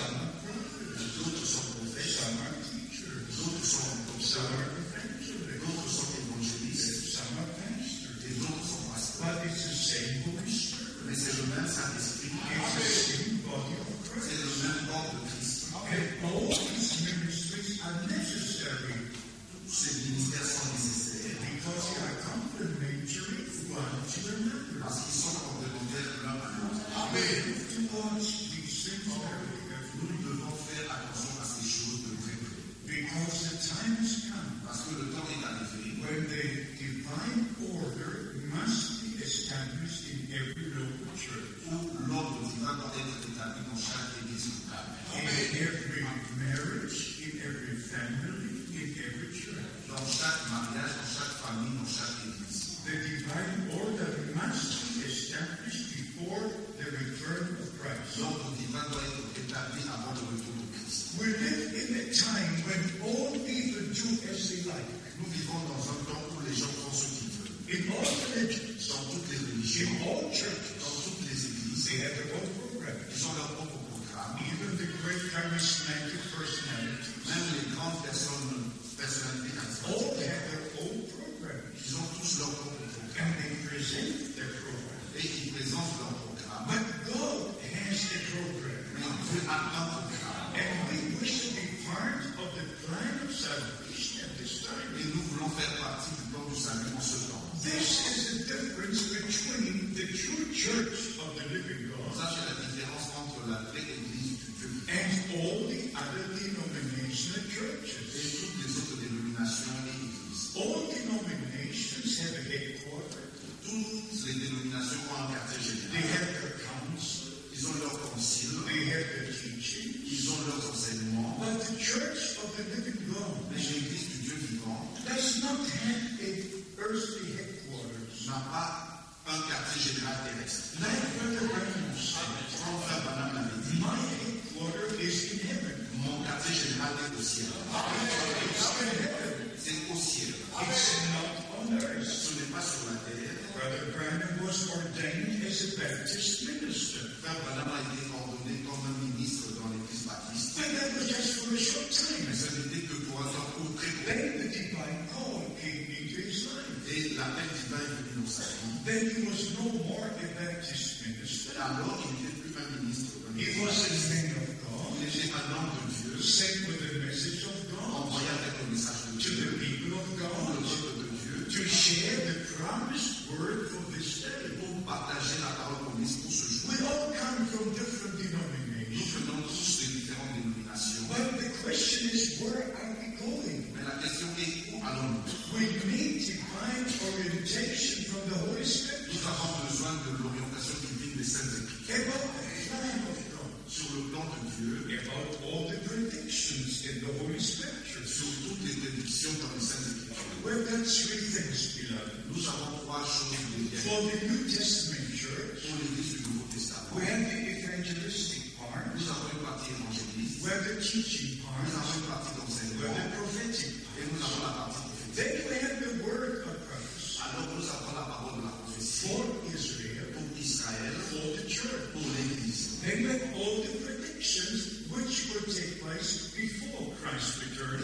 person between the true church of the living God. three things, beloved. For the New Testament church, we have the evangelistic part, we have the teaching part, we have the prophetic part, et. Then we have the word of Christ. For Israel, Israël, for the church. Then we have all the predictions which will take place before Christ's return.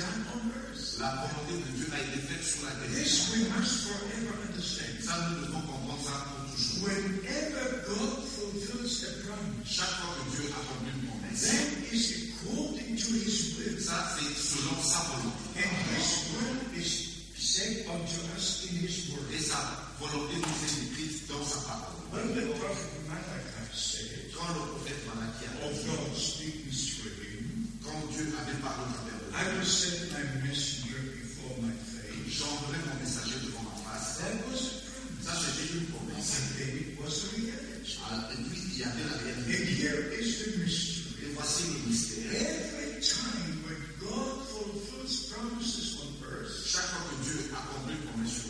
La volonté de Dieu a été faite sur la terre. Ça, nous devons comprendre ça pour toujours. Whenever God fulfills promise, chaque fois que Dieu accomplit une promesse. Ça, c'est selon sa volonté. Et sa volonté nous est décrite dans sa parole. Quand le prophète Malachi a dit, quand Dieu avait parlé à travers J'enlevai mon messager devant ma face. Ça, c'était une promesse. Ah, et puis, il y avait la réalité. Et voici le mystère. Chaque fois que Dieu accomplit une promesse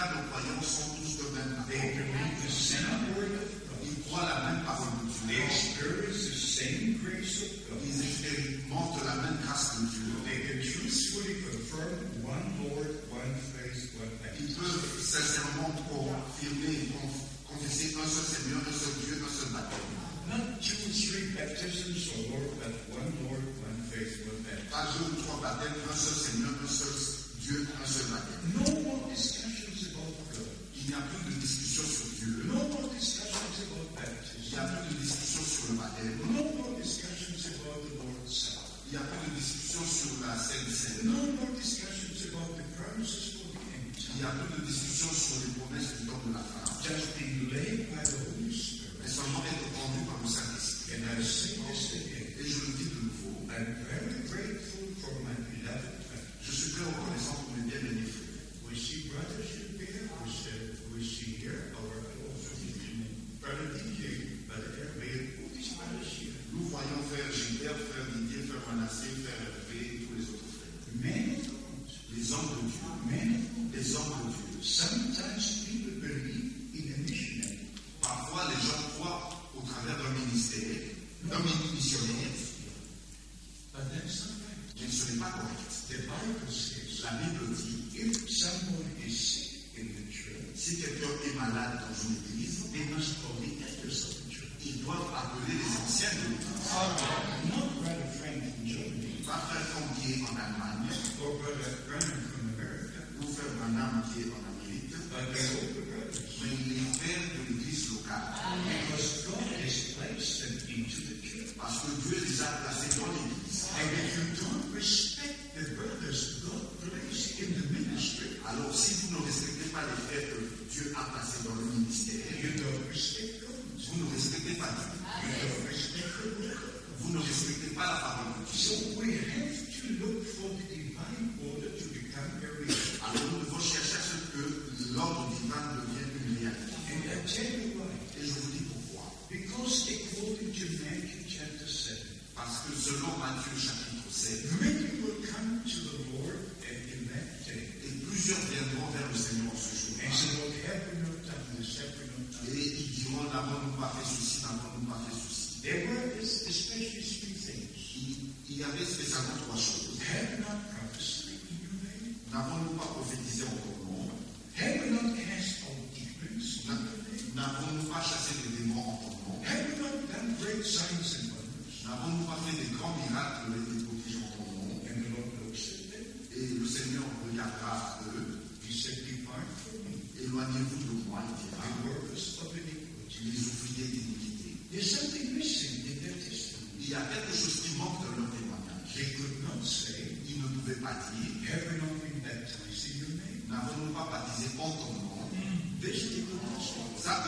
cadre croyant sont tous de même nature. Ils croient la même parole de Dieu. Ils expérimentent la même grâce pas chassé les démons en ton nom. N'avons-nous pas fait des grands miracles et des prodiges en ton nom? Et le Seigneur regardera eux. Éloignez-vous de moi, il les ouvriers d'iniquité. Il y a quelque chose qui manque dans leur témoignage. Ils ne pouvaient pas dire. N'avons-nous pas baptisé en ton nom? Ça,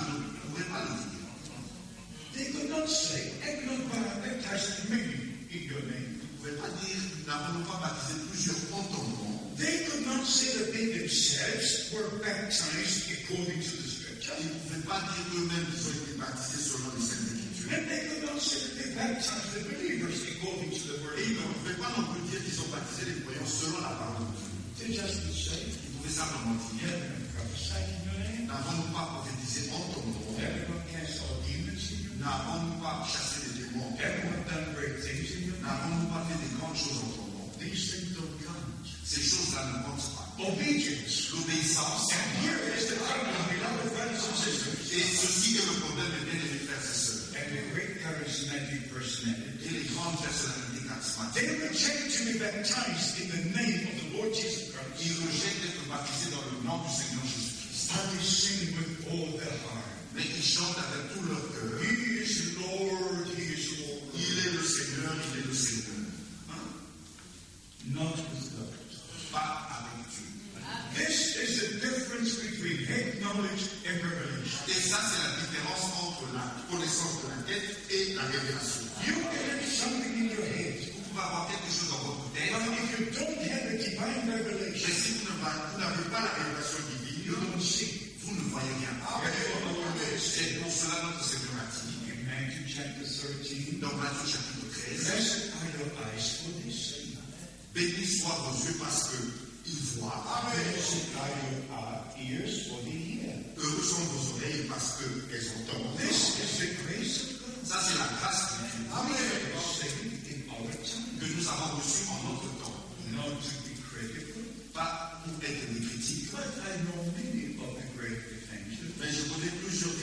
They could not say that they themselves were baptized according to the scripture. Ils ne pouvaient pas dire eux-mêmes qu'ils ont été baptisés selon les Saintes Écritures. And they could not say that they baptized the believers according to the word Et ils ne pouvaient pas non plus dire qu'ils ont baptisé les croyants selon la parole de Dieu. Ils pouvaient simplement dire, n'avons-nous pas prophétisé Heaven cast out demons in your name. N'avons-nous pas chassé les démons en ton nom Heaven done great things in your name. N'avons-nous pas fait des grandes choses en ton nom These things don't count. Ces choses-là ne comptent pas. Obedience. L'obéissance, And here is the problem, beloved brothers and sisters. et ceci est le problème, mes bien-aimés frères et sœurs. And the great charismatic personality. Et les grandes personnalités charismatiques, They reject to be baptized in the name of the Lord Jesus Christ. ils rejettent d'être baptisés dans le nom du Seigneur Jésus-Christ. But they sing with all their heart. Mais ils chantent avec tout leur cœur. He is Lord, He is Lord. Il est le Seigneur, il est le Seigneur. Not with God. Pas avec Dieu. This is the difference between head knowledge and revelation. Et ça, c'est la différence entre la connaissance de la tête et la révélation. You can have something in your head, Vous pouvez avoir quelque chose dans votre but tête, if you don't have a divine mais si vous n'avez pas la révélation you divine, don't see. vous ne voyez rien. C'est pour cela notre Seigneur a dit, In Matthew chapter 13, dans Matthieu chapitre 13, blessed are your eyes for they see. Bénis soient vos yeux parce qu'ils voient. Blessed are your ears for they hear. Heureux sont vos oreilles parce qu'elles entendent. This is the grace of God. Ça, c'est la grâce de Dieu time. que nous avons reçue en notre temps. Not to be critical, Pas pour être des critiques, but I know many of the great evangelists mais je connais plusieurs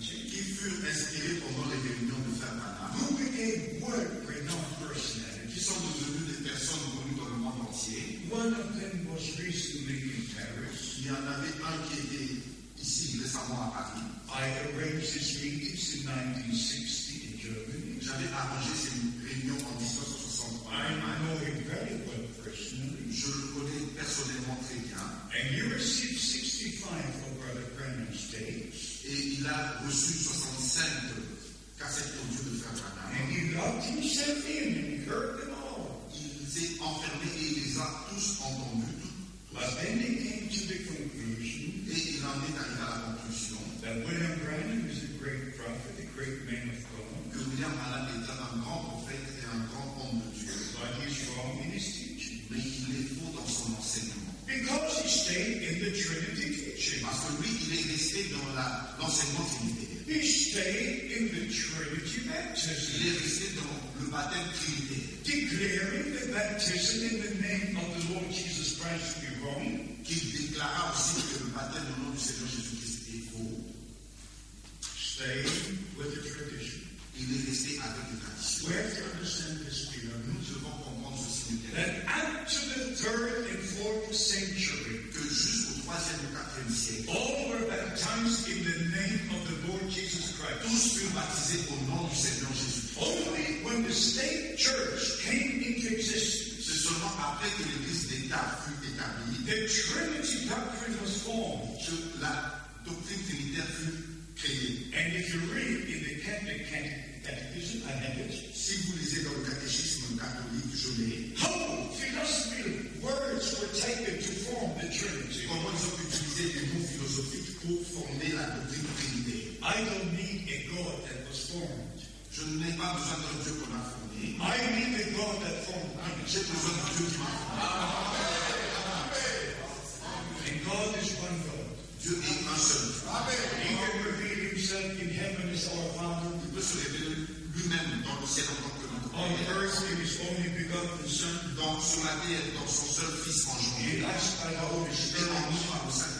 qui furent inspirés pendant les réunions de personalities. qui sont devenus des personnes connues dans le monde entier. One of them was recently in Paris. Il y en avait un qui était ici récemment à Paris. I arranged his meetings in 1960 in Germany. J'avais arrangé ces réunions en 1960 en I know him very well personally. Je le connais personnellement très bien. And he received 65 of Brother Branham's tapes. Et il a reçu 65 cassettes audio de Frère Branham. And he locked himself in and he heard them all. Il s'est enfermé et il les a tous entendus. But then he came to the conclusion Et il en est arrivé à la conclusion that William Branham baptême trinitaire. declaring the baptism in the name of the Lord Jesus Christ to be wrong, Qu'il déclara aussi que le baptême au nom du Seigneur Jésus-Christ est faux. staying with the tradition. Il est resté avec les traditions. We Je n'ai pas besoin d'un Dieu qu'on a formé. I need a God that formed me. J'ai besoin. And God is one God. Dieu est un seul. He can reveal himself in heaven as our Father, Il peut se révéler lui-même dans le ciel en tant que on earth in his only begotten Son, Donc, sur la terre, dans son seul Fils the Holy Et en par.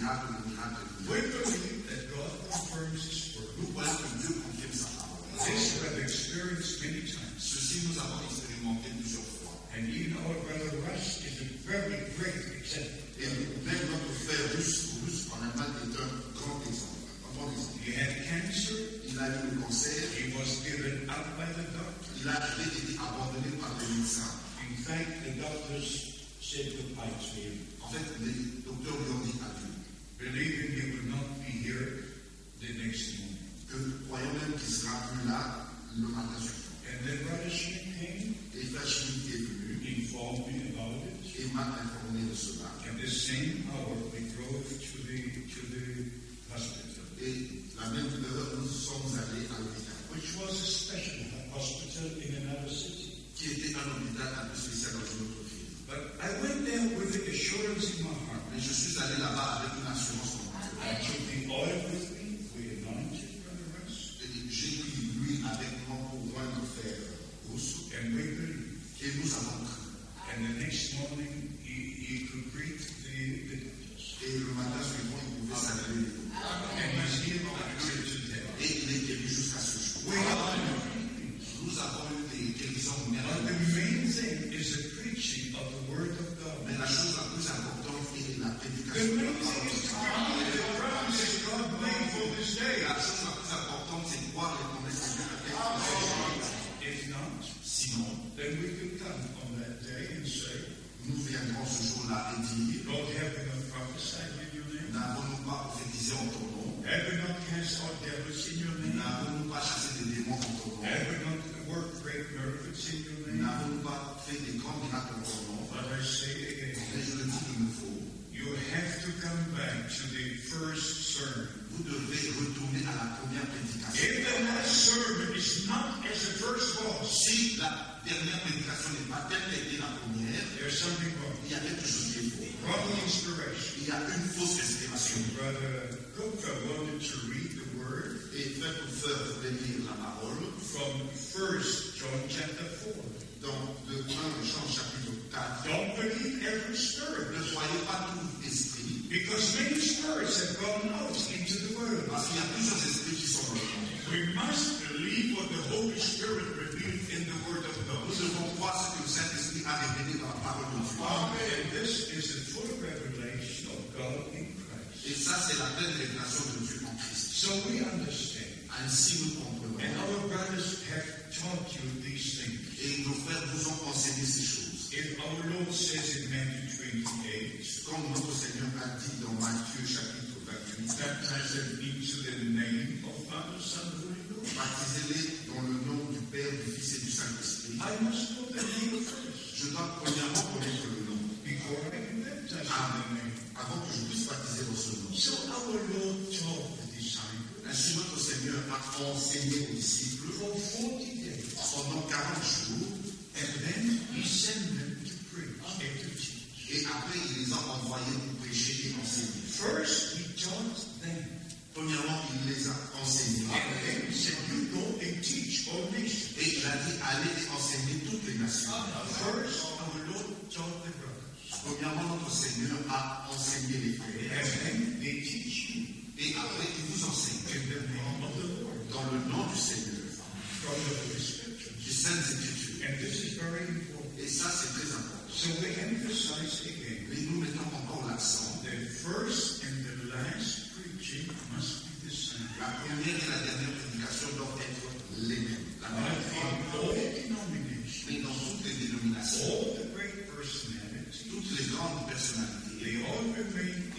mirando mirando. Et ça, c'est la pleine révélation de Dieu en Christ. So we understand. Ainsi, nous comprenons. And our brothers have taught you these things. Et nos frères vous ont enseigné ces choses. And our Lord says in Matthew 28, comme notre Seigneur a dit dans Matthieu chapitre 28, baptize them into the name of Father, Son, Holy Ghost. Baptisez-les dans le nom du Père, du Fils et du Saint-Esprit. I must know the name first. Je dois premièrement connaître le nom. Before I can baptize them avant que je puisse baptiser dans ce nom. So our Lord the ainsi notre Seigneur a enseigné aux disciples pendant 40 jours. Et après, il les a envoyés pour prêcher et enseigner. First. Premièrement, il les a enseignés. Et il a dit, allez enseigner toutes les nations. Premièrement, notre Seigneur a enseigné les frères, les et après il vous enseigne. Dans le nom du Seigneur, du Saint-Écriture. Et ça, c'est très important. So. Mais nous mettons encore l'accent. La première et la dernière prédication doivent être les mêmes. common personality. They all remain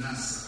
NASA.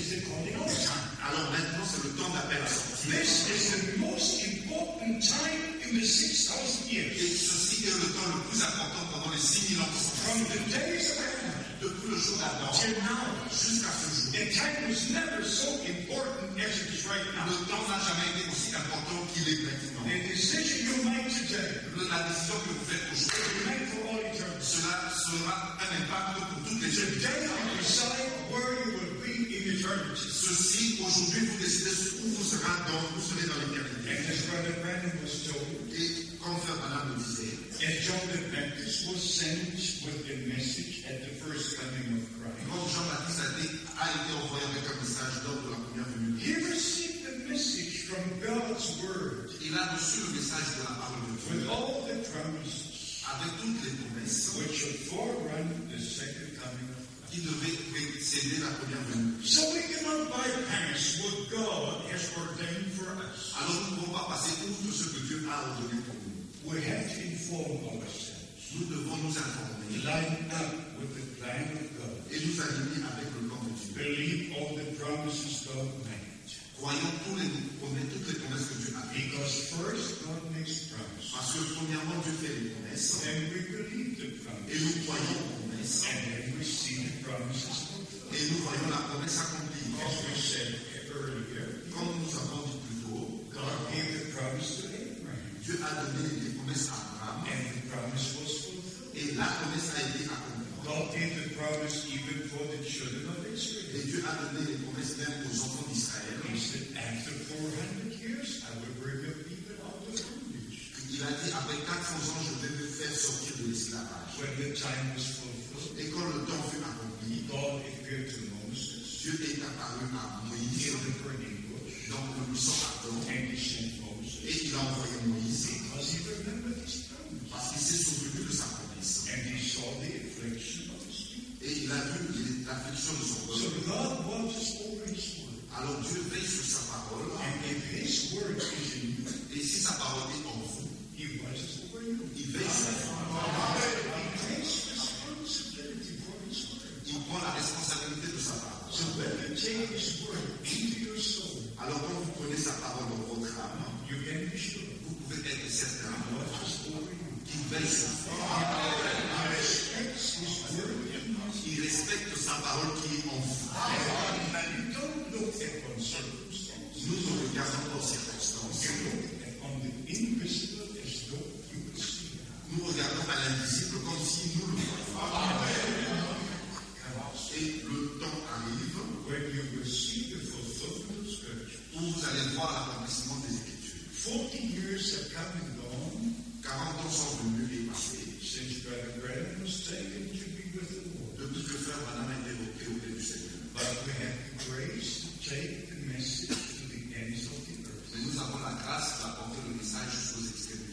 Ah, alors maintenant, c'est le temps de la Pêche. Et ceci est le temps le plus important pendant les 6000 ans Depuis le jour d'Adam jusqu'à ce jour. Le temps n'a jamais été aussi important qu'il est maintenant. La décision que vous faites aujourd'hui, cela sera un impact pour toutes les générations. Ceci, aujourd'hui, vous décidez où vous serez dans, l'éternité. Et comme Frère Branham le disait, quand Jean-Baptiste a, été envoyé avec un message lors de la première venue, il a reçu le message de la parole de Dieu. Avec toutes les promesses qui devait précéder la première venue. Alors nous ne pouvons pas passer outre tout ce que Dieu a ordonné pour nous. We have to inform ourselves. Nous devons nous informer. Et nous aligner avec le plan de Dieu. Believe the promises God. Croyons tous les promesses, toutes les promesses que Dieu a faites. Because first God makes promises. Parce que premièrement Dieu fait les promesses. And we believe the promises. Et nous croyons aux promesses. Et nous voyons la promesse accomplie. Comme nous avons dit plus tôt, Dieu a donné les promesses à Abraham. Et la promesse a été accomplie. Et Dieu a donné les promesses même aux enfants d'Israël. Il a dit, après 400 ans, je vais me faire sortir de l'esclavage. Et quand le temps fut Dieu est apparu à Moïse. Donc nous sommes à Et il a envoyé Moïse. Parce qu'il s'est souvenu de sa promesse. Et il a vu l'affliction de son mensagem positivo.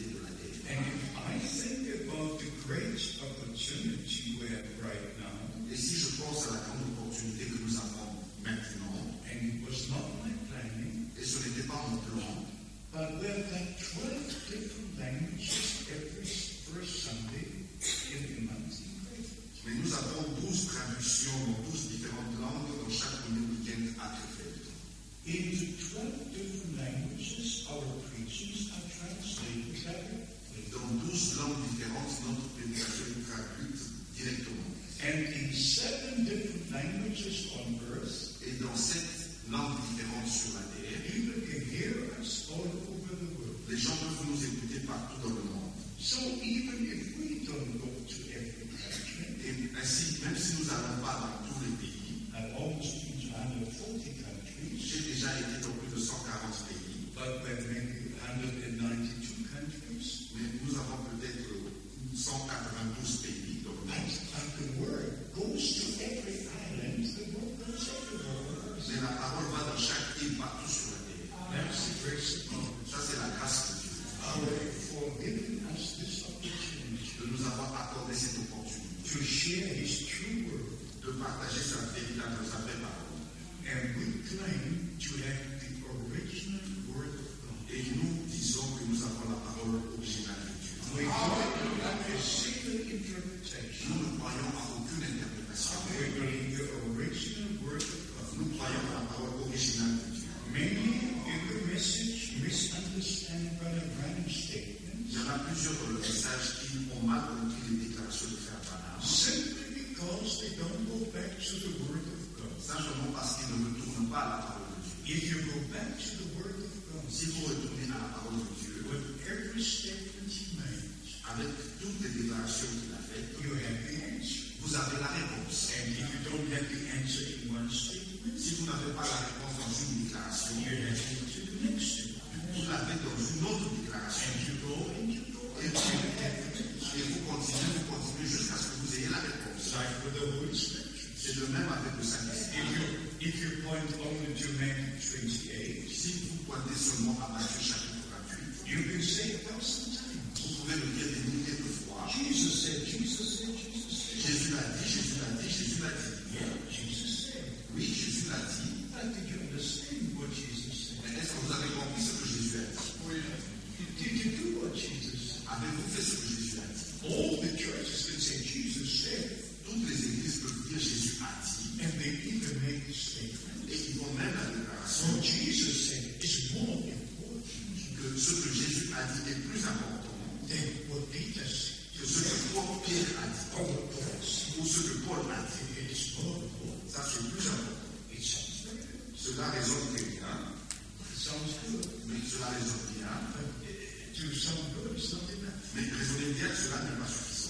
n'est pas suffisant.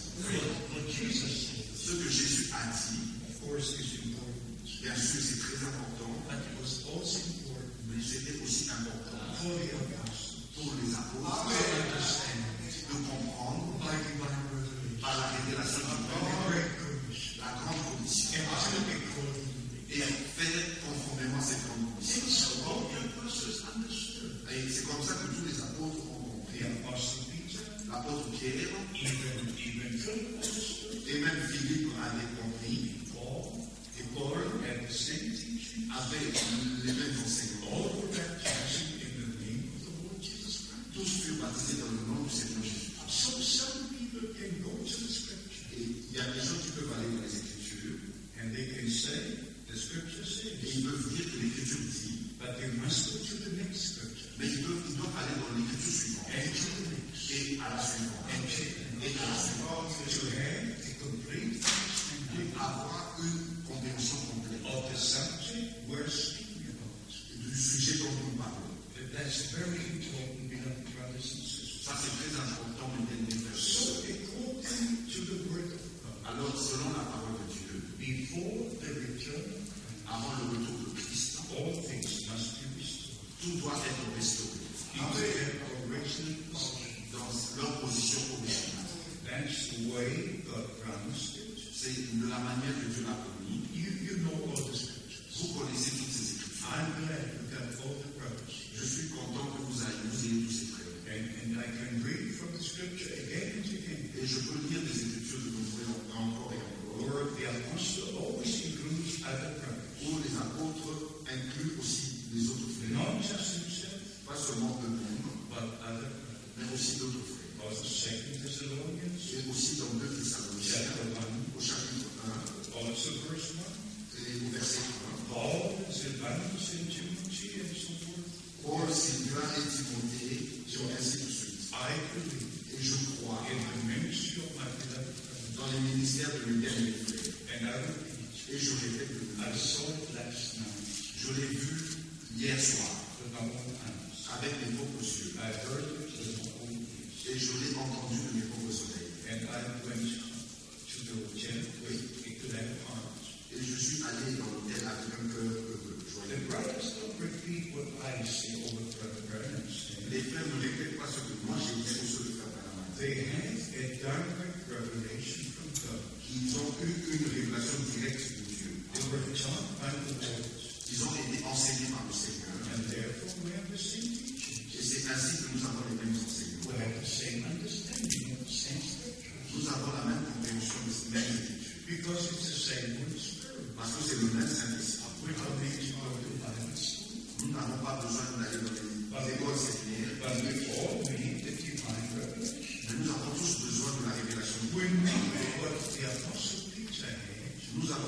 Ce que Jésus a dit, bien sûr, c'est très important, mais c'était aussi important pour les apôtres de comprendre.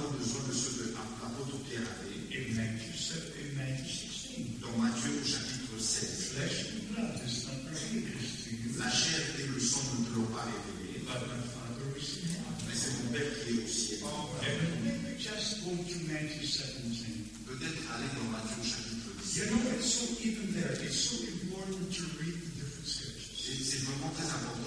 avons besoin de ce que l'apôtre Pierre avait. In Matthew, in Matthew 16. Dans Matthieu au chapitre 16. Flesh. La chair et le sang ne te l'ont pas révélé. Mais c'est mon Père qui est au ciel. Oh, Peut-être aller dans Matthieu au chapitre 17. You know, so so. C'est vraiment très important.